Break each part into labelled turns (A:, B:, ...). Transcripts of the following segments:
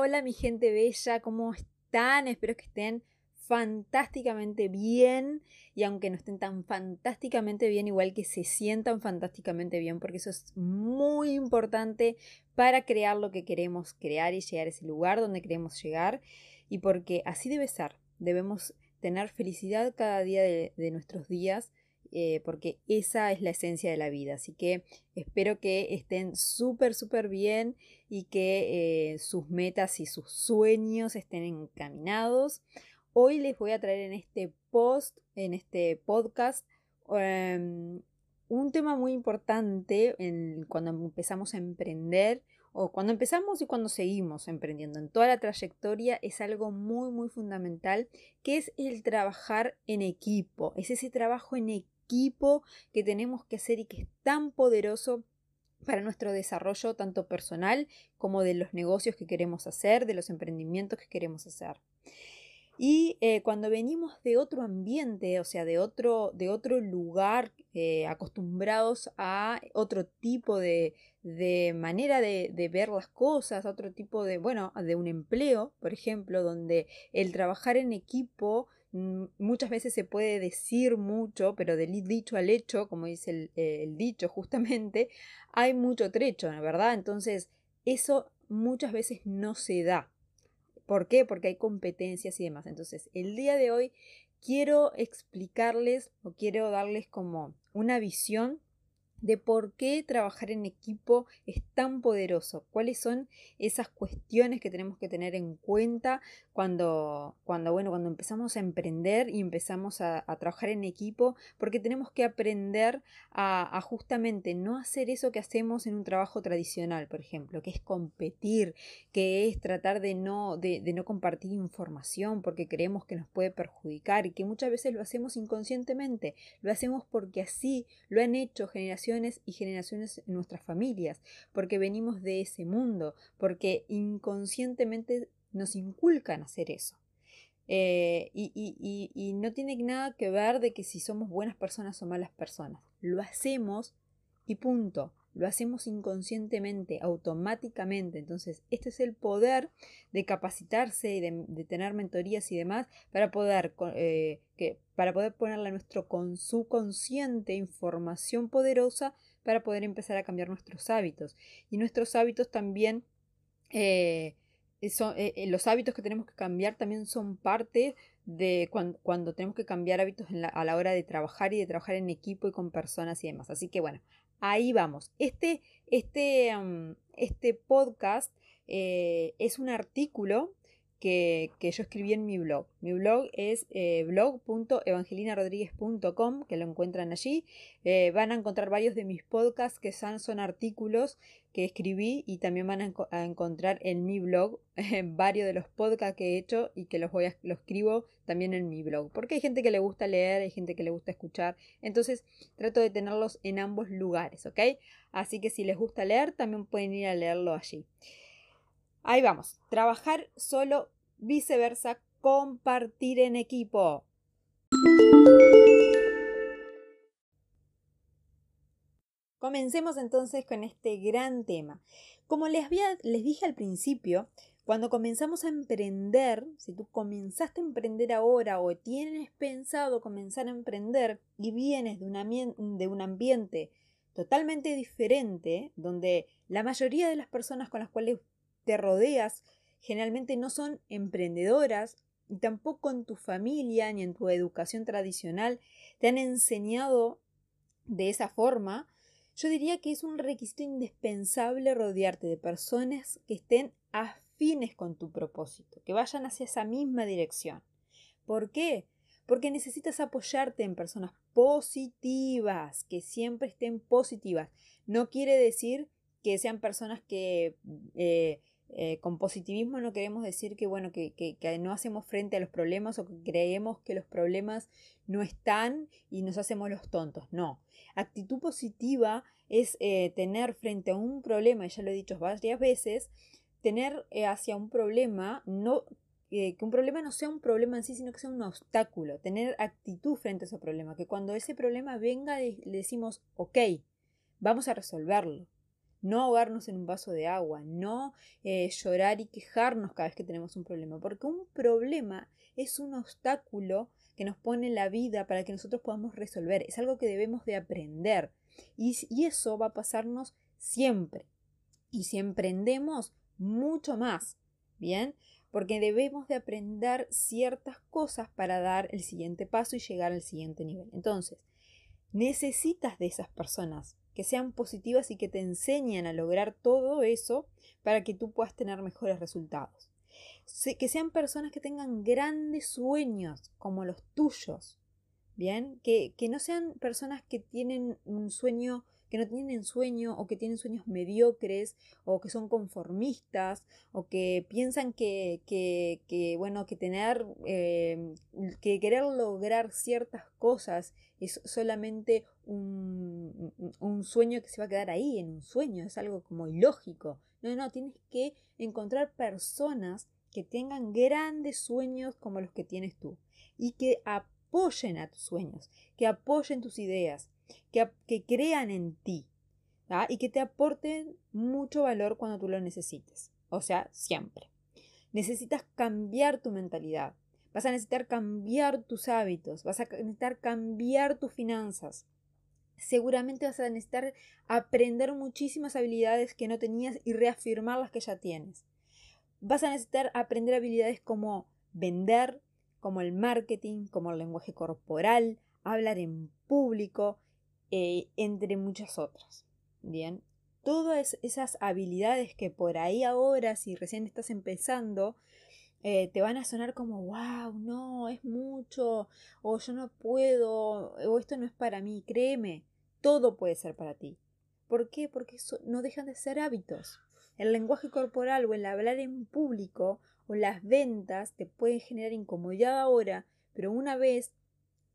A: hola mi gente bella, ¿cómo están? Espero que estén fantásticamente bien y aunque no estén tan fantásticamente bien, igual que se sientan fantásticamente bien, porque eso es muy importante para crear lo que queremos crear y llegar a ese lugar donde queremos llegar y porque así debe ser, debemos tener felicidad cada día de, nuestros días eh, porque esa es la esencia de la vida. Así que espero que estén súper, súper bien y que eh, sus metas y sus sueños estén encaminados. Hoy les voy a traer en este post, en este podcast, em, un tema muy importante cuando empezamos a emprender o cuando empezamos y cuando seguimos emprendiendo en toda la trayectoria es algo muy muy fundamental que es el trabajar en equipo, es ese trabajo en equipo equipo que tenemos que hacer y que es tan poderoso para nuestro desarrollo tanto personal como de los negocios que queremos hacer, de los emprendimientos que queremos hacer. Y eh, cuando venimos de otro ambiente, o sea, de otro, de otro lugar, eh, acostumbrados a otro tipo de, de manera de, ver las cosas, otro tipo de, bueno, de un empleo, por ejemplo, donde el trabajar en equipo muchas veces se puede decir mucho, pero del dicho al hecho, como dice eh, el, dicho justamente, hay mucho trecho, ¿verdad? Entonces, eso muchas veces no se da. ¿Por qué? Porque hay competencias y demás. Entonces, el día de hoy quiero explicarles o quiero darles como una visión de por qué trabajar en equipo es tan poderoso, cuáles son esas cuestiones que tenemos que tener en cuenta cuando, cuando, bueno, cuando empezamos a emprender y empezamos a, trabajar en equipo, porque tenemos que aprender a, justamente no hacer eso que hacemos en un trabajo tradicional, por ejemplo, que es competir, que es tratar de no, de, de no compartir información porque creemos que nos puede perjudicar y que muchas veces lo hacemos inconscientemente, lo hacemos porque así lo han hecho generaciones y generaciones en nuestras familias, porque venimos de ese mundo, porque inconscientemente nos inculcan hacer eso. Eh, y, no tiene nada que ver de que si somos buenas personas o malas personas. Lo hacemos y punto. Lo hacemos inconscientemente, automáticamente. Entonces, este es el poder de capacitarse y de, tener mentorías y demás para poder, eh, para poder ponerle a nuestro con su consciente información poderosa para poder empezar a cambiar nuestros hábitos. Y nuestros hábitos también, eh, son, eh, los hábitos que tenemos que cambiar también son parte de cuando, tenemos que cambiar hábitos a la hora de trabajar y de trabajar en equipo y con personas y demás. Así que bueno, Ahí vamos. Este, este, este podcast eh, es un artículo que, yo escribí en mi blog. Mi blog es eh, blog.evangelinarodríguez.com, que lo encuentran allí. Eh, van a encontrar varios de mis podcasts que son, son artículos que escribí y también van a, encontrar en mi blog varios de los podcasts que he hecho y que los, voy a, los escribo también en mi blog. Porque hay gente que le gusta leer, hay gente que le gusta escuchar. Entonces trato de tenerlos en ambos lugares, ¿ok? Así que si les gusta leer, también pueden ir a leerlo allí. Ahí vamos. Trabajar solo, viceversa, compartir en equipo. Comencemos entonces con este gran tema. Como les, dije al principio, cuando comenzamos a emprender, si tú comenzaste a emprender ahora o tienes pensado comenzar a emprender y vienes de un ambiente totalmente diferente, donde la mayoría de las personas con las cuales te rodeas generalmente no son emprendedoras y tampoco en tu familia ni en tu educación tradicional te han enseñado de esa forma, yo diría que es un requisito indispensable rodearte de personas que estén afines con tu propósito, que vayan hacia esa misma dirección. ¿Por qué? Porque necesitas apoyarte en personas positivas, que siempre estén positivas. No quiere decir que sean personas que eh, eh, con positivismo no queremos decir que, bueno, que, no hacemos frente a los problemas o que creemos que los problemas no están y nos hacemos los tontos. No. Actitud positiva es eh, tener frente a un problema, y ya lo he dicho varias veces, tener eh, hacia un problema, no, que un problema no sea un problema en sí, sino que sea un obstáculo. Tener actitud frente a ese problema. Que cuando ese problema venga le decimos, ok, vamos a resolverlo no ahogarnos en un vaso de agua, no eh, llorar y quejarnos cada vez que tenemos un problema, porque un problema es un obstáculo que nos pone la vida para que nosotros podamos resolver, es algo que debemos de aprender y, y eso va a pasarnos siempre. Y si emprendemos, mucho más, ¿bien? Porque debemos de aprender ciertas cosas para dar el siguiente paso y llegar al siguiente nivel. Entonces, necesitas de esas personas que sean positivas y que te enseñen a lograr todo eso para que tú puedas tener mejores resultados. Que sean personas que tengan grandes sueños como los tuyos, ¿bien? Que, que no sean personas que tienen un sueño que no tienen sueño o que tienen sueños mediocres o que son conformistas o que piensan que, que, bueno, que tener, eh, que querer lograr ciertas cosas es solamente un, un sueño que se va a quedar ahí, en un sueño, es algo como ilógico. No, no, tienes que encontrar personas que tengan grandes sueños como los que tienes tú y que apoyen a tus sueños, que apoyen tus ideas, que, crean en ti y que te aporten mucho valor cuando tú lo necesites. O sea, siempre. Necesitas cambiar tu mentalidad. Vas a necesitar cambiar tus hábitos. Vas a necesitar cambiar tus finanzas. Seguramente vas a necesitar aprender muchísimas habilidades que no tenías y reafirmar las que ya tienes. Vas a necesitar aprender habilidades como vender, como el marketing, como el lenguaje corporal, hablar en público, eh, entre muchas otras. Bien, todas esas habilidades que por ahí ahora, si recién estás empezando, eh, te van a sonar como, wow, no, es mucho, o yo no puedo, o esto no es para mí, créeme, todo puede ser para ti. ¿Por qué? Porque eso no dejan de ser hábitos. El lenguaje corporal o el hablar en público o las ventas te pueden generar incomodidad ahora, pero una vez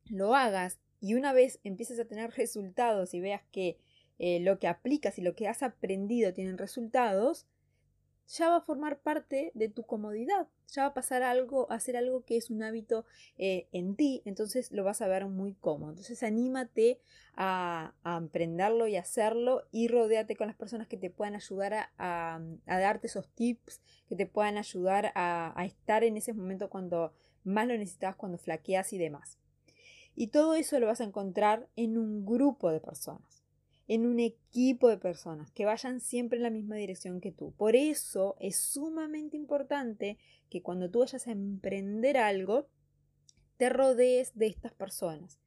A: lo hagas y una vez empieces a tener resultados y veas que eh, lo que aplicas y lo que has aprendido tienen resultados, ya va a formar parte de tu comodidad, ya va a pasar algo, a hacer algo que es un hábito eh, en ti, entonces lo vas a ver muy cómodo. Entonces anímate a, a emprenderlo y hacerlo y rodéate con las personas que te puedan ayudar a, darte esos tips, que te puedan ayudar a, a estar en ese momento cuando más lo necesitas, cuando flaqueas y demás. Y todo eso lo vas a encontrar en un grupo de personas, en un equipo de personas que vayan siempre en la misma dirección que tú. Por eso es sumamente importante que cuando tú vayas a emprender algo, te rodees de estas personas,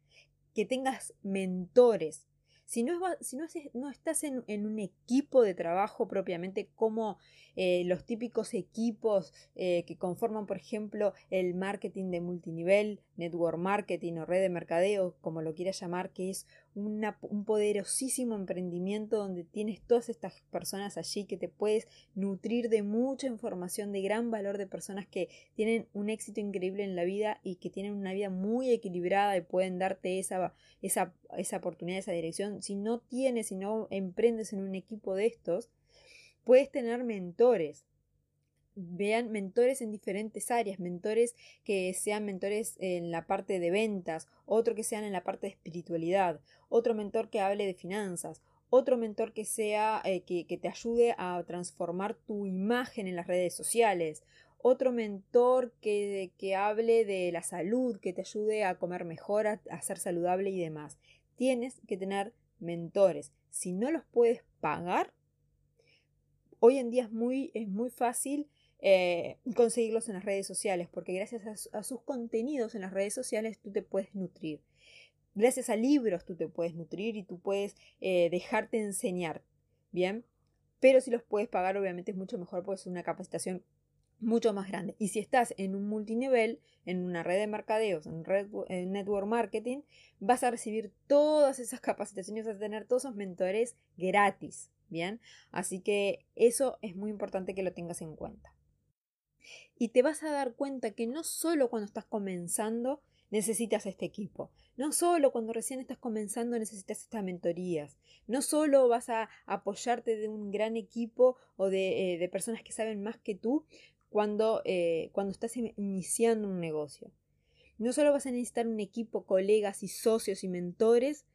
A: que tengas mentores, si no, si no, estás en, un equipo de trabajo propiamente como eh, los típicos equipos eh, que conforman, por ejemplo, el marketing de multinivel, network marketing o red de mercadeo, como lo quieras llamar, que es un poderosísimo emprendimiento donde tienes todas estas personas allí que te puedes nutrir de mucha información de gran valor de personas que tienen un éxito increíble en la vida y que tienen una vida muy equilibrada y pueden darte esa, esa, esa oportunidad, esa dirección. Si no tienes, si no emprendes en un equipo de estos, puedes tener mentores vean mentores en diferentes áreas, mentores que sean mentores en la parte de ventas, otro que sean en la parte de espiritualidad, otro mentor que hable de finanzas, otro mentor que sea eh, que, te ayude a transformar tu imagen en las redes sociales, otro mentor que, que hable de la salud, que te ayude a comer mejor, a, a ser saludable y demás. Tienes que tener mentores. Si no los puedes pagar, hoy en día es muy, es muy fácil eh, conseguirlos en las redes sociales, porque gracias a, sus contenidos en las redes sociales tú te puedes nutrir. Gracias a libros tú te puedes nutrir y tú puedes eh, dejarte enseñar, ¿bien? Pero si los puedes pagar, obviamente es mucho mejor porque es una capacitación mucho más grande. Y si estás en un multinivel, en una red de mercadeos, en, red, en network marketing, vas a recibir todas esas capacitaciones, vas a tener todos esos mentores gratis, ¿bien? Así que eso es muy importante que lo tengas en cuenta. Y te vas a dar cuenta que no solo cuando estás comenzando necesitas este equipo, no solo cuando recién estás comenzando necesitas estas mentorías, no solo vas a apoyarte de un gran equipo o de, eh, personas que saben más que tú cuando, eh, cuando estás iniciando un negocio. No solo vas a necesitar un equipo, colegas y socios y mentores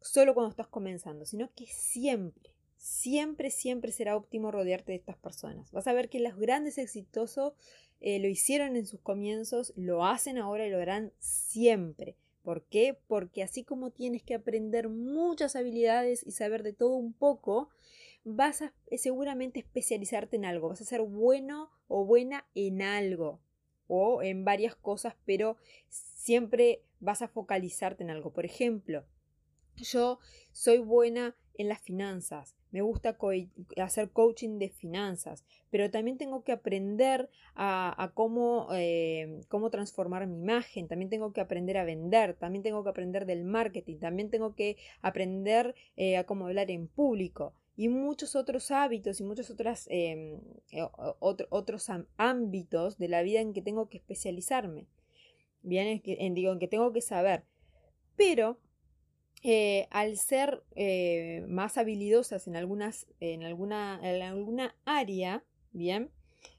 A: solo cuando estás comenzando, sino que siempre, siempre, siempre será óptimo rodearte de estas personas. Vas a ver que los grandes exitosos eh, lo hicieron en sus comienzos, lo hacen ahora y lo harán siempre. ¿Por qué? Porque así como tienes que aprender muchas habilidades y saber de todo un poco, vas a eh, seguramente especializarte en algo, vas a ser bueno o buena en algo o en varias cosas, pero siempre vas a focalizarte en algo. Por ejemplo, yo soy buena en las finanzas, me gusta hacer coaching de finanzas, pero también tengo que aprender a, cómo, eh, cómo transformar mi imagen, también tengo que aprender a vender, también tengo que aprender del marketing, también tengo que aprender eh, a cómo hablar en público y muchos otros hábitos y muchos em, otros ámbitos de la vida en que tengo que especializarme. Bien, en, digo, en que tengo que saber. Pero eh, al ser eh, más habilidosas en, algunas, en, alguna, en alguna área, bien,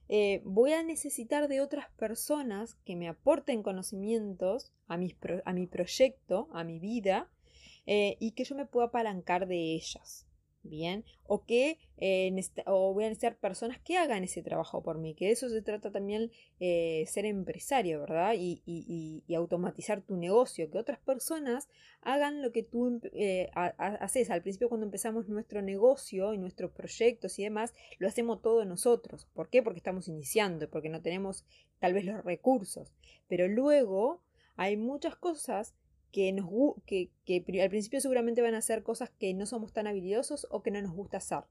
A: eh, voy a necesitar de otras personas que me aporten conocimientos a, mis a mi proyecto, a mi vida, y que yo me pueda apalancar de ellas bien, o que eh, o voy a necesitar personas que hagan ese trabajo por mí, que de eso se trata también eh, ser empresario, ¿verdad? Y, automatizar tu negocio, que otras personas hagan lo que tú eh, haces. Al principio cuando empezamos nuestro negocio y nuestros proyectos y demás, lo hacemos todos nosotros. ¿Por qué? Porque estamos iniciando, porque no tenemos tal vez los recursos. Pero luego hay muchas cosas que, al principio seguramente van a ser cosas que no somos tan habilidosos o que no nos gusta hacer.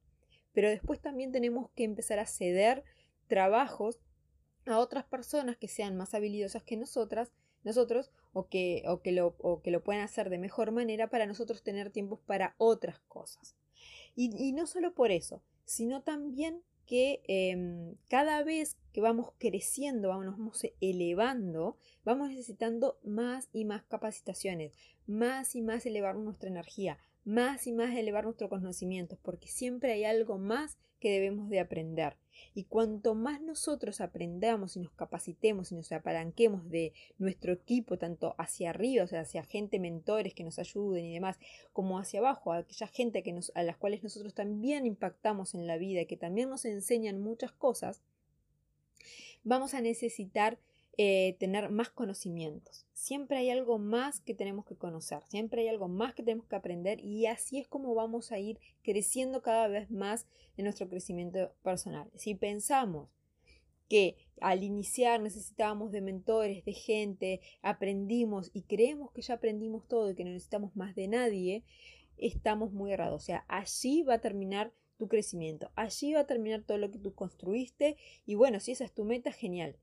A: Pero después también tenemos que empezar a ceder trabajos a otras personas que sean más habilidosas que nosotras, nosotros o que, o que, lo, o que lo puedan hacer de mejor manera para nosotros tener tiempos para otras cosas. Y, y no solo por eso, sino también que em, cada vez que vamos creciendo, vamos, elevando, vamos necesitando más y más capacitaciones, más y más elevar nuestra energía, más y más elevar nuestros conocimientos, porque siempre hay algo más que debemos de aprender. Y cuanto más nosotros aprendamos y nos capacitemos y nos apalanquemos de nuestro equipo, tanto hacia arriba, o sea, hacia gente, mentores que nos ayuden y demás, como hacia abajo, a aquella gente que nos, a las cuales nosotros también impactamos en la vida que también nos enseñan muchas cosas, vamos a necesitar eh, tener más conocimientos. Siempre hay algo más que tenemos que conocer, siempre hay algo más que tenemos que aprender y así es como vamos a ir creciendo cada vez más en nuestro crecimiento personal. Si pensamos que al iniciar necesitábamos de mentores, de gente, aprendimos y creemos que ya aprendimos todo y que no necesitamos más de nadie, estamos muy errados. O sea, allí va a terminar tu crecimiento, allí va a terminar todo lo que tú construiste y bueno, si esa es tu meta, genial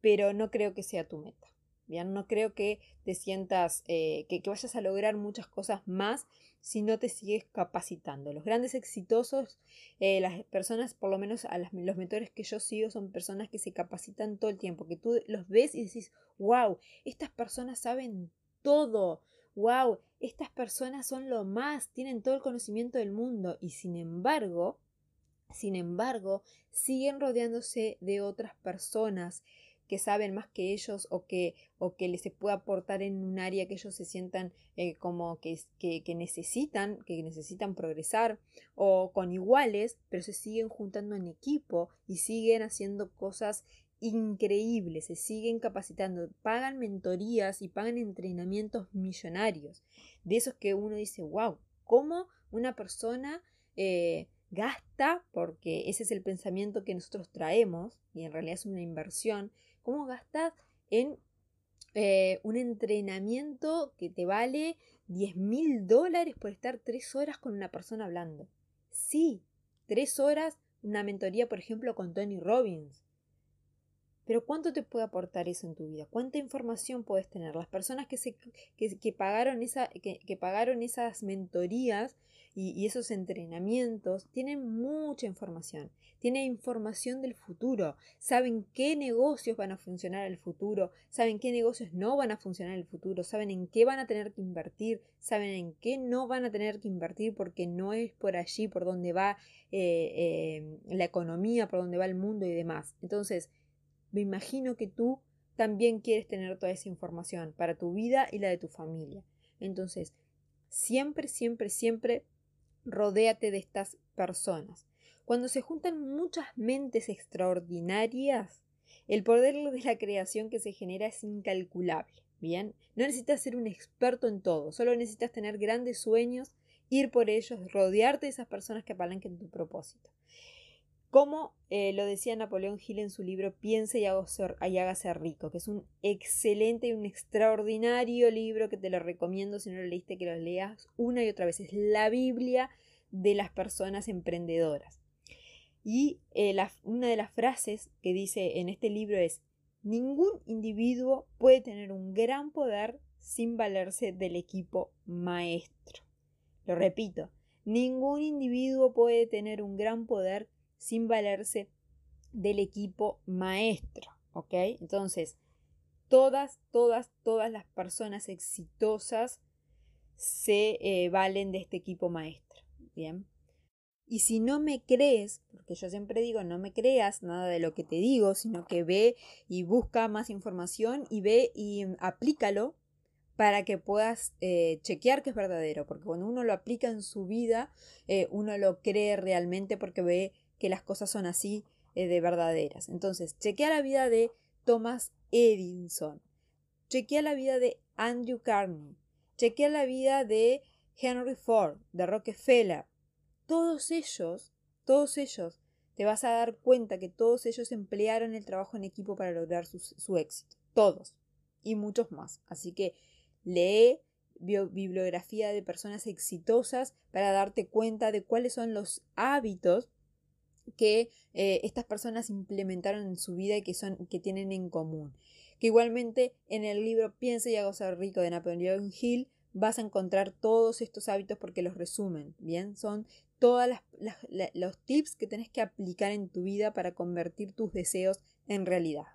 A: pero no creo que sea tu meta. Bien, no creo que te sientas, eh, que, vayas a lograr muchas cosas más si no te sigues capacitando. Los grandes exitosos, eh, las personas, por lo menos a los mentores que yo sigo, son personas que se capacitan todo el tiempo, que tú los ves y decís, wow, estas personas saben todo, wow, estas personas son lo más, tienen todo el conocimiento del mundo y sin embargo, sin embargo, siguen rodeándose de otras personas que saben más que ellos o que, o que les se puede aportar en un área que ellos se sientan eh, como que, que, que, necesitan, que necesitan progresar, o con iguales, pero se siguen juntando en equipo y siguen haciendo cosas increíbles, se siguen capacitando, pagan mentorías y pagan entrenamientos millonarios. De esos que uno dice, wow, ¿cómo una persona eh, gasta? Porque ese es el pensamiento que nosotros traemos y en realidad es una inversión ¿Cómo gastas en eh, un entrenamiento que te vale 10 mil dólares por estar tres horas con una persona hablando? Sí, tres horas, una mentoría, por ejemplo, con Tony Robbins. Pero ¿cuánto te puede aportar eso en tu vida? ¿Cuánta información puedes tener? Las personas que, se, que, pagaron, esa, que, pagaron esas mentorías y, esos entrenamientos tienen mucha información. Tienen información del futuro. Saben qué negocios van a funcionar en el futuro. Saben qué negocios no van a funcionar en el futuro. Saben en qué van a tener que invertir. Saben en qué no van a tener que invertir porque no es por allí por donde va eh, eh, la economía, por donde va el mundo y demás. Entonces, imagino que tú también quieres tener toda esa información para tu vida y la de tu familia. Entonces, siempre, siempre, siempre Rodéate de estas personas. Cuando se juntan muchas mentes extraordinarias, el poder de la creación que se genera es incalculable. Bien, no necesitas ser un experto en todo, solo necesitas tener grandes sueños, ir por ellos, rodearte de esas personas que apalanquen tu propósito. Como eh, lo decía Napoleón Hill en su libro Piense y, hágase rico, que es un excelente y un extraordinario libro que te lo recomiendo si no lo leíste que lo leas una y otra vez. Es la Biblia de las personas emprendedoras. Y eh, una de las frases que dice en este libro es, ningún individuo puede tener un gran poder sin valerse del equipo maestro. Lo repito, ningún individuo puede tener un gran poder sin valerse del equipo maestro. ¿Ok? Entonces, todas, todas, todas las personas exitosas se eh, valen de este equipo maestro. Bien. Y si no me crees, porque yo siempre digo, no me creas nada de lo que te digo, sino que ve y busca más información y ve y aplícalo para que puedas eh, chequear que es verdadero, porque cuando uno lo aplica en su vida, eh, uno lo cree realmente porque ve que las cosas son así eh, de verdaderas. Entonces, chequea la vida de Thomas Edison, chequea la vida de Andrew Carnegie, chequea la vida de Henry Ford, de Rockefeller. Todos ellos, todos ellos, te vas a dar cuenta que todos ellos emplearon el trabajo en equipo para lograr su, su éxito. Todos. Y muchos más. Así que lee bibliografía de personas exitosas para darte cuenta de cuáles son los hábitos que eh, estas personas implementaron en su vida y que, son, que tienen en común. Que igualmente en el libro Piensa y hago ser rico de Napoleon Hill vas a encontrar todos estos hábitos porque los resumen, ¿bien? Son todos los tips que tenés que aplicar en tu vida para convertir tus deseos en realidad.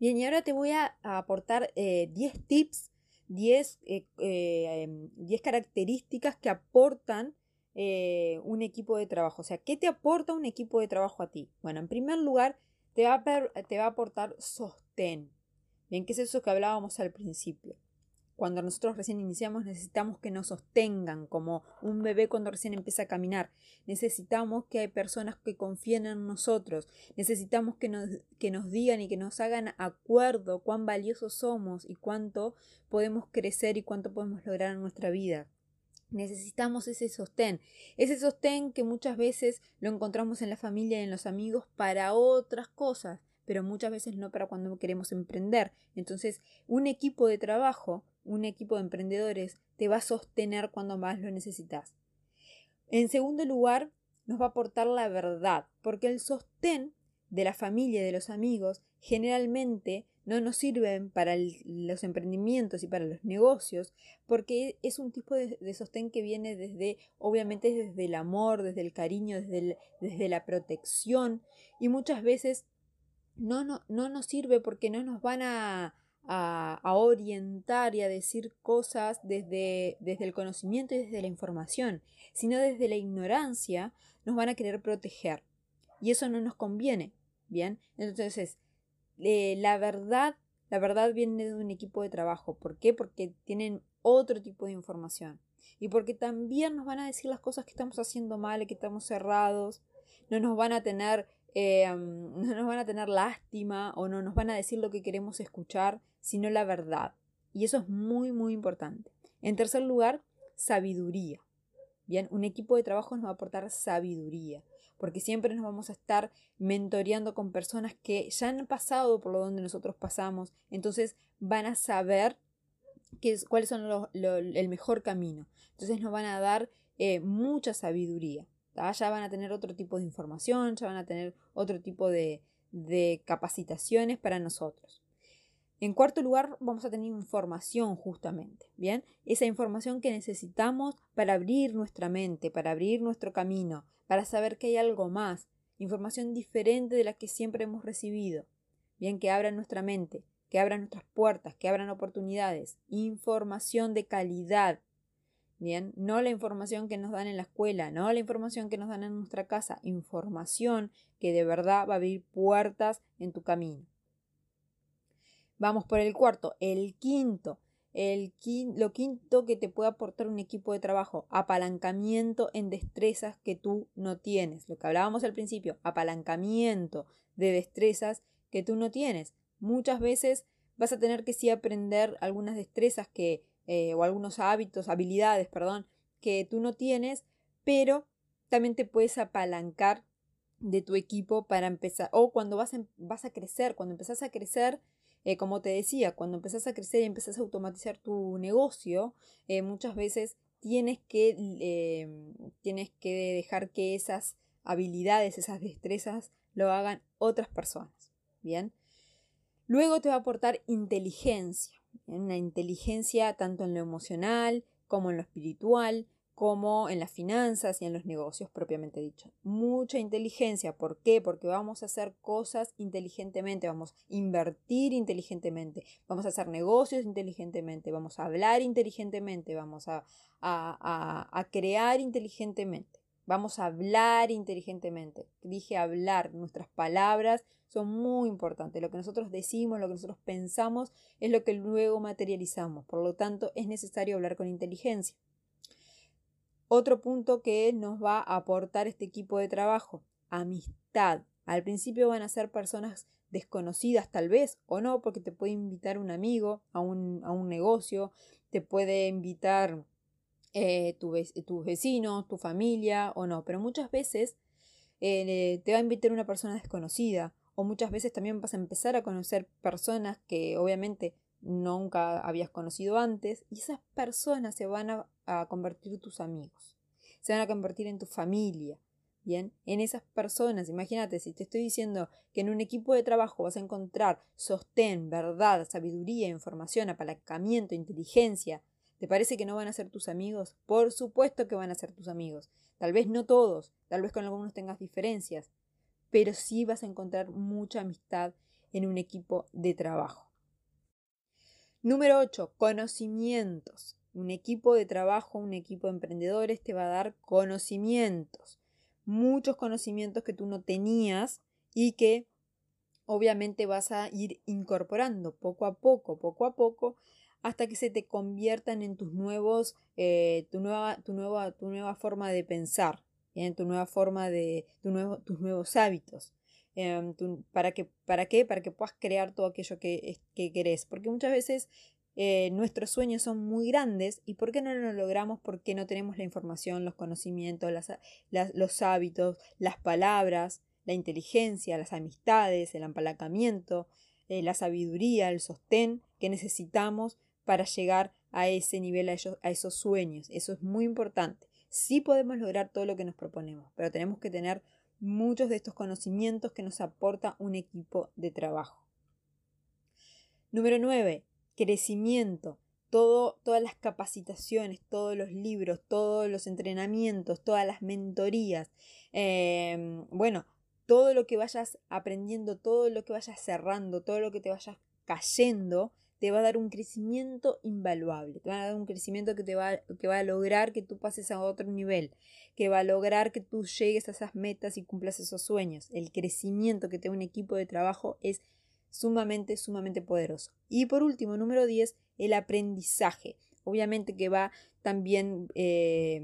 A: Bien, y ahora te voy a, aportar 10 eh, tips, 10, eh, em, características que aportan eh, un equipo de trabajo. O sea, ¿qué te aporta un equipo de trabajo a ti? Bueno, en primer lugar, te va a, te va a aportar sostén. Bien, ¿qué es eso que hablábamos al principio? Cuando nosotros recién iniciamos necesitamos que nos sostengan como un bebé cuando recién empieza a caminar. Necesitamos que hay personas que confíen en nosotros. Necesitamos que nos, que nos digan y que nos hagan acuerdo cuán valiosos somos y cuánto podemos crecer y cuánto podemos lograr en nuestra vida. Necesitamos ese sostén, ese sostén que muchas veces lo encontramos en la familia y en los amigos para otras cosas, pero muchas veces no para cuando queremos emprender. Entonces, un equipo de trabajo, un equipo de emprendedores, te va a sostener cuando más lo necesitas. En segundo lugar, nos va a aportar la verdad, porque el sostén de la familia y de los amigos generalmente no nos sirven para los emprendimientos y para los negocios, porque es un tipo de, sostén que viene desde, obviamente, desde el amor, desde el cariño, desde, desde la protección, y muchas veces no, no, no nos sirve porque no nos van a, a, orientar y a decir cosas desde, desde el conocimiento y desde la información, sino desde la ignorancia nos van a querer proteger. Y eso no nos conviene. Bien, entonces eh, la verdad, la verdad viene de un equipo de trabajo. ¿Por qué? Porque tienen otro tipo de información. Y porque también nos van a decir las cosas que estamos haciendo mal, que estamos cerrados. No nos van a tener, eh, no nos van a tener lástima o no nos van a decir lo que queremos escuchar, sino la verdad. Y eso es muy, muy importante. En tercer lugar, sabiduría. Bien, un equipo de trabajo nos va a aportar sabiduría porque siempre nos vamos a estar mentoreando con personas que ya han pasado por lo donde nosotros pasamos, entonces van a saber qué cuáles son el mejor camino. Entonces nos van a dar eh, mucha sabiduría. Ya van a tener otro tipo de información, ya van a tener otro tipo de, de capacitaciones para nosotros. En cuarto lugar, vamos a tener información justamente, ¿bien? Esa información que necesitamos para abrir nuestra mente, para abrir nuestro camino, para saber que hay algo más, información diferente de la que siempre hemos recibido. Bien, que abran nuestra mente, que abran nuestras puertas, que abran oportunidades, información de calidad. Bien, no la información que nos dan en la escuela, no la información que nos dan en nuestra casa, información que de verdad va a abrir puertas en tu camino. Vamos por el cuarto, el quinto. El lo quinto que te puede aportar un equipo de trabajo, apalancamiento en destrezas que tú no tienes. Lo que hablábamos al principio, apalancamiento de destrezas que tú no tienes. Muchas veces vas a tener que sí aprender algunas destrezas que, eh, o algunos hábitos, habilidades, perdón, que tú no tienes, pero también te puedes apalancar de tu equipo para empezar, o cuando vas, vas a crecer, cuando empezás a crecer, eh, como te decía, cuando empezás a crecer y empezás a automatizar tu negocio, eh, muchas veces tienes que, em, tienes que dejar que esas habilidades, esas destrezas, lo hagan otras personas. Bien. Luego te va a aportar inteligencia, una inteligencia tanto en lo emocional como en lo espiritual, como en las finanzas y en los negocios propiamente dicho. Mucha inteligencia. ¿Por qué? Porque vamos a hacer cosas inteligentemente, vamos a invertir inteligentemente, vamos a hacer negocios inteligentemente, vamos a hablar inteligentemente, vamos a, a, crear inteligentemente. Vamos a hablar inteligentemente. Dije hablar, nuestras palabras son muy importantes. Lo que nosotros decimos, lo que nosotros pensamos, es lo que luego materializamos. Por lo tanto, es necesario hablar con inteligencia. Otro punto que nos va a aportar este equipo de trabajo, amistad. Al principio van a ser personas desconocidas tal vez o no, porque te puede invitar un amigo a un, negocio, te puede invitar eh, tu, tus vecinos, tu familia o no, pero muchas veces eh, te va a invitar una persona desconocida o muchas veces también vas a empezar a conocer personas que obviamente nunca habías conocido antes y esas personas se van a, a convertir tus amigos, se van a convertir en tu familia. Bien, en esas personas, imagínate, si te estoy diciendo que en un equipo de trabajo vas a encontrar sostén, verdad, sabiduría, información, apalancamiento, inteligencia, ¿te parece que no van a ser tus amigos? Por supuesto que van a ser tus amigos. Tal vez no todos, tal vez con algunos tengas diferencias, pero sí vas a encontrar mucha amistad en un equipo de trabajo. Número 8. Conocimientos. Un equipo de trabajo, un equipo de emprendedores te va a dar conocimientos. Muchos conocimientos que tú no tenías y que obviamente vas a ir incorporando poco a poco, poco a poco, hasta que se te conviertan en tus nuevos, eh, tu, nueva, tu, nueva, tu nueva forma de pensar, en tu nueva forma de, tus nuevos hábitos. Em, ¿para, que, ¿Para qué? Para que puedas crear todo aquello que, que querés. Porque muchas veces eh, nuestros sueños son muy grandes y ¿por qué no lo logramos? Porque no tenemos la información, los conocimientos, los hábitos, las palabras, la inteligencia, las amistades, el apalancamiento, eh, la sabiduría, el sostén que necesitamos para llegar a ese nivel, a, a esos sueños. Eso es muy importante. Sí podemos lograr todo lo que nos proponemos, pero tenemos que tener muchos de estos conocimientos que nos aporta un equipo de trabajo. Número 9. Crecimiento. Todo, todas las capacitaciones, todos los libros, todos los entrenamientos, todas las mentorías. Em, bueno, todo lo que vayas aprendiendo, todo lo que vayas cerrando, todo lo que te vayas cayendo, te va a dar un crecimiento invaluable, te va a dar un crecimiento que te va, que va a lograr que tú pases a otro nivel, que va a lograr que tú llegues a esas metas y cumplas esos sueños. El crecimiento que te da un equipo de trabajo es sumamente, sumamente poderoso. Y por último, número 10, el aprendizaje. Obviamente que va también, eh,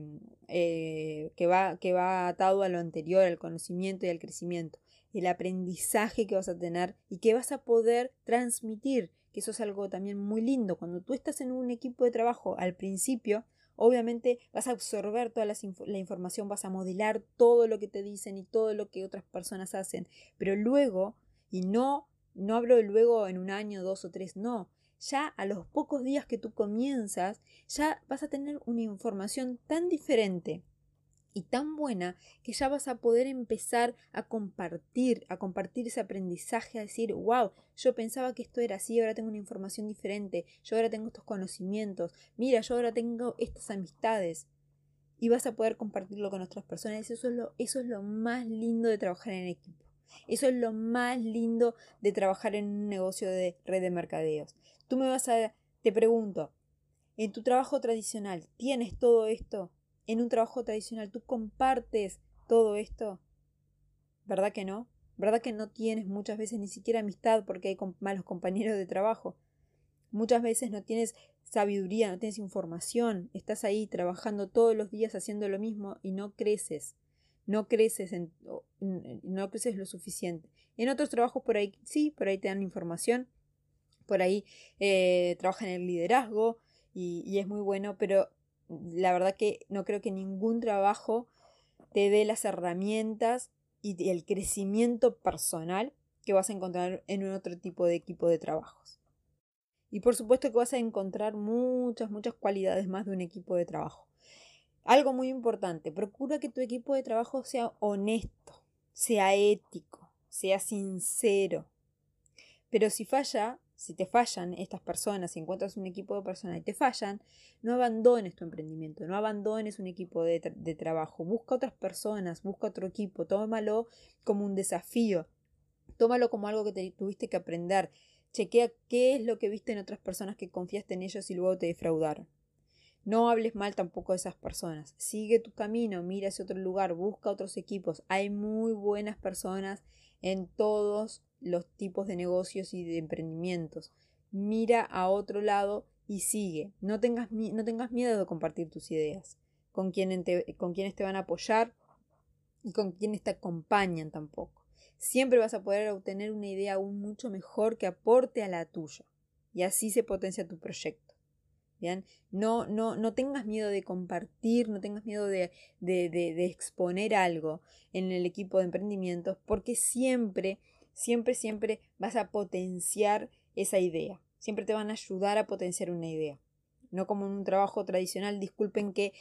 A: eh, que, va, que va atado a lo anterior, al conocimiento y al crecimiento. El aprendizaje que vas a tener y que vas a poder transmitir que eso es algo también muy lindo. Cuando tú estás en un equipo de trabajo al principio, obviamente vas a absorber toda la, información, vas a modelar todo lo que te dicen y todo lo que otras personas hacen, pero luego, y no, no hablo de luego en un año, dos o tres, no, ya a los pocos días que tú comienzas, ya vas a tener una información tan diferente y tan buena que ya vas a poder empezar a compartir, a compartir ese aprendizaje, a decir, wow, yo pensaba que esto era así, ahora tengo una información diferente, yo ahora tengo estos conocimientos, mira, yo ahora tengo estas amistades. Y vas a poder compartirlo con otras personas. Eso es lo, eso es lo más lindo de trabajar en equipo. Eso es lo más lindo de trabajar en un negocio de red de mercadeos. Tú me vas a, te pregunto, en tu trabajo tradicional, ¿tienes todo esto? En un trabajo tradicional tú compartes todo esto? ¿Verdad que no? ¿Verdad que no tienes muchas veces ni siquiera amistad porque hay malos compañeros de trabajo? Muchas veces no tienes sabiduría, no tienes información, estás ahí trabajando todos los días haciendo lo mismo y no creces, no creces, en, no creces lo suficiente. En otros trabajos por ahí sí, por ahí te dan información, por ahí eh, trabajan en el liderazgo y es muy bueno, pero la verdad que no creo que ningún trabajo te dé las herramientas y el crecimiento personal que vas a encontrar en un otro tipo de equipo de trabajos. Y por supuesto que vas a encontrar muchas, muchas cualidades más de un equipo de trabajo. Algo muy importante, procura que tu equipo de trabajo sea honesto, sea ético, sea sincero. Pero si falla, si te fallan estas personas, si encuentras un equipo de personas y te fallan, no abandones tu emprendimiento, no abandones un equipo de, trabajo, busca otras personas, busca otro equipo, tómalo como un desafío, tómalo como algo que te tuviste que aprender, chequea qué es lo que viste en otras personas que confiaste en ellos y luego te defraudaron. No hables mal tampoco de esas personas. Sigue tu camino, mira hacia otro lugar, busca otros equipos. Hay muy buenas personas en todos los tipos de negocios y de emprendimientos. Mira a otro lado y sigue. No tengas, no tengas miedo de compartir tus ideas con, con quienes te van a apoyar y con quienes te acompañan tampoco. Siempre vas a poder obtener una idea aún mucho mejor que aporte a la tuya. Y así se potencia tu proyecto. ¿Bien? No, no, no tengas miedo de compartir, no tengas miedo de, de, exponer algo en el equipo de emprendimientos, porque siempre, siempre, siempre vas a potenciar esa idea. Siempre te van a ayudar a potenciar una idea. No como en un trabajo tradicional, disculpen que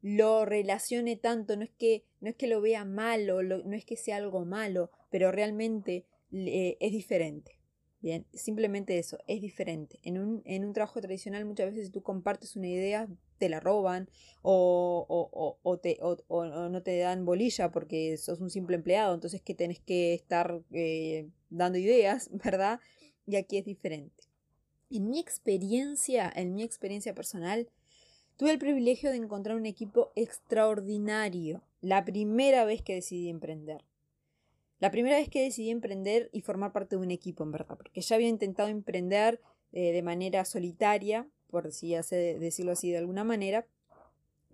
A: lo relacione tanto, no es que, no es que lo vea malo, no es que sea algo malo, pero realmente es diferente. Bien, simplemente eso, es diferente. En un, en un trabajo tradicional muchas veces tú compartes una idea, te la roban o, o, o, te, o, no te dan bolilla porque sos un simple empleado, entonces que tenés que estar eh, dando ideas, ¿verdad? Y aquí es diferente. En mi experiencia, en mi experiencia personal, tuve el privilegio de encontrar un equipo extraordinario la primera vez que decidí emprender. La primera vez que decidí emprender y formar parte de un equipo, en verdad, porque ya había intentado emprender eh, de manera solitaria, por decirlo así de alguna manera,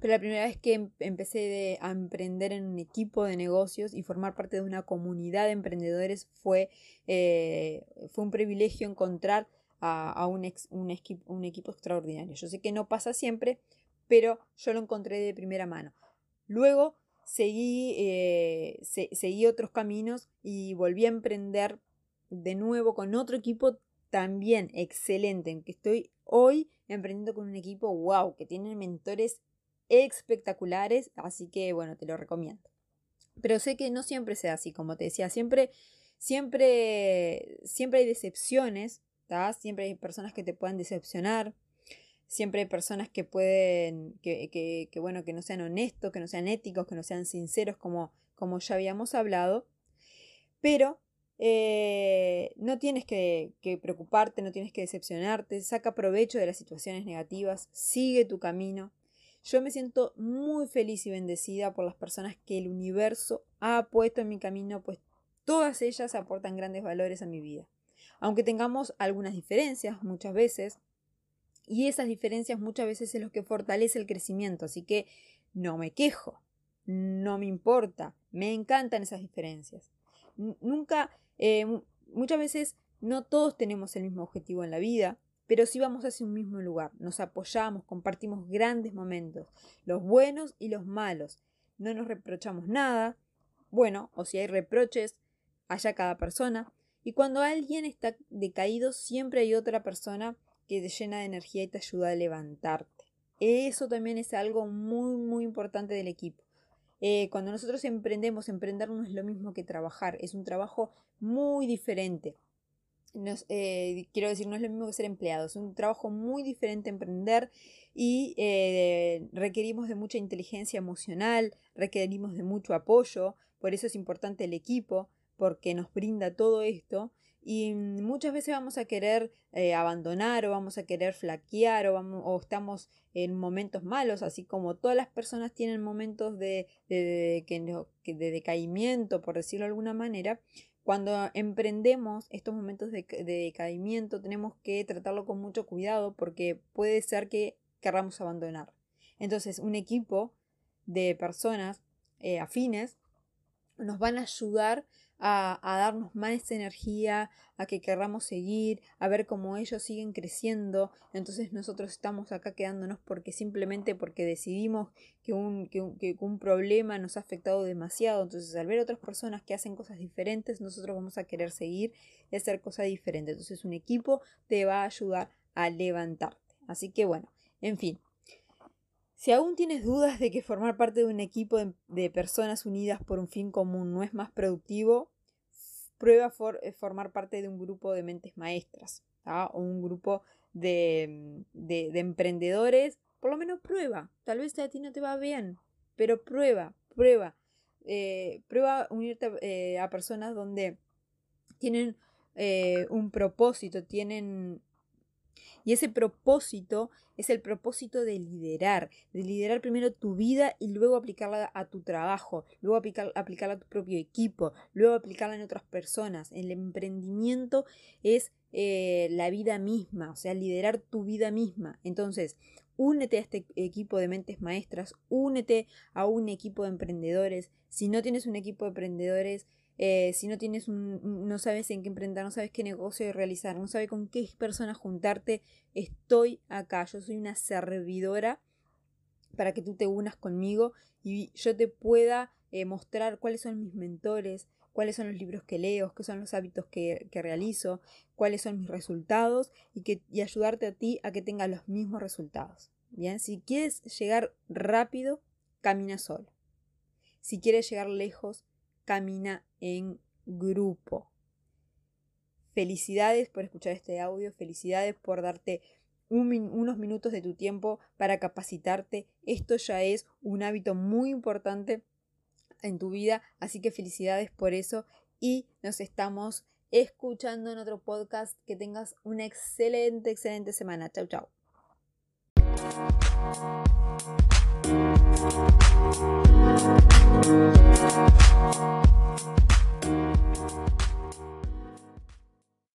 A: pero la primera vez que em, empecé a emprender en un equipo de negocios y formar parte de una comunidad de emprendedores fue, eh, fue un privilegio encontrar a, un, un, un equipo extraordinario. Yo sé que no pasa siempre, pero yo lo encontré de primera mano. Luego seguí, eh, seguí otros caminos y volví a emprender de nuevo con otro equipo también excelente, en que estoy hoy emprendiendo con un equipo wow, que tiene mentores espectaculares, así que bueno, te lo recomiendo. Pero sé que no siempre sea así, como te decía, siempre, siempre, siempre hay decepciones, siempre hay personas que te puedan decepcionar, Siempre hay personas que pueden, que, que, bueno, que no sean honestos, que no sean éticos, que no sean sinceros, como, como ya habíamos hablado. Pero eh, no tienes que, preocuparte, no tienes que decepcionarte, saca provecho de las situaciones negativas, sigue tu camino. Yo me siento muy feliz y bendecida por las personas que el universo ha puesto en mi camino, pues todas ellas aportan grandes valores a mi vida. Aunque tengamos algunas diferencias muchas veces, y esas diferencias muchas veces es lo que fortalece el crecimiento. Así que no me quejo, no me importa, me encantan esas diferencias. Nunca, eh, muchas veces no todos tenemos el mismo objetivo en la vida, pero sí vamos hacia un mismo lugar. Nos apoyamos, compartimos grandes momentos, los buenos y los malos. No nos reprochamos nada. Bueno, o si hay reproches, haya cada persona. Y cuando alguien está decaído, siempre hay otra persona que te llena de energía y te ayuda a levantarte. Eso también es algo muy, muy importante del equipo. Eh, cuando nosotros emprendemos, emprender no es lo mismo que trabajar, es un trabajo muy diferente. Eh, quiero decir, no es lo mismo que ser empleado, es un trabajo muy diferente emprender y eh, requerimos de mucha inteligencia emocional, requerimos de mucho apoyo, por eso es importante el equipo, porque nos brinda todo esto y muchas veces vamos a querer eh, abandonar o vamos a querer flaquear o, estamos en momentos malos, así como todas las personas tienen momentos de, de, de, de decaimiento, por decirlo de alguna manera, cuando emprendemos estos momentos de, de decaimiento tenemos que tratarlo con mucho cuidado porque puede ser que querramos abandonar. Entonces, un equipo de personas eh, afines nos van a ayudar a, darnos más energía, a que querramos seguir, a ver cómo ellos siguen creciendo. Entonces nosotros estamos acá quedándonos porque simplemente porque decidimos que un, que un, problema nos ha afectado demasiado. Entonces al ver otras personas que hacen cosas diferentes, nosotros vamos a querer seguir y hacer cosas diferentes. Entonces un equipo te va a ayudar a levantarte. Así que bueno, en fin, si aún tienes dudas de que formar parte de un equipo de, personas unidas por un fin común no es más productivo, prueba eh, formar parte de un grupo de mentes maestras o un grupo de, emprendedores. Por lo menos prueba. Tal vez a ti no te va bien, pero prueba, prueba. Eh, prueba unirte eh, a personas donde tienen un propósito, tienen y ese propósito es el propósito de liderar, de liderar primero tu vida y luego aplicarla a tu trabajo, luego aplicarla a tu propio equipo, luego aplicarla en otras personas. El emprendimiento es eh, la vida misma, o sea, liderar tu vida misma. Entonces, únete a este equipo de mentes maestras, únete a un equipo de emprendedores. Si no tienes un equipo de emprendedores, eh, si no tienes un, no sabes en qué emprender, no sabes qué negocio realizar, no sabes con qué personas juntarte, estoy acá. Yo soy una servidora para que tú te unas conmigo y yo te pueda eh, mostrar cuáles son mis mentores, cuáles son los libros que leo, qué son los hábitos que, realizo, cuáles son mis resultados y, que, y ayudarte a ti a que tengas los mismos resultados. Bien, si quieres llegar rápido, camina solo. Si quieres llegar lejos, camina en grupo. Felicidades por escuchar este audio, felicidades por darte unos minutos de tu tiempo para capacitarte. Esto ya es un hábito muy importante en tu vida, así que felicidades por eso y nos estamos escuchando en otro podcast. Que tengas una excelente, excelente semana. Chau, chau.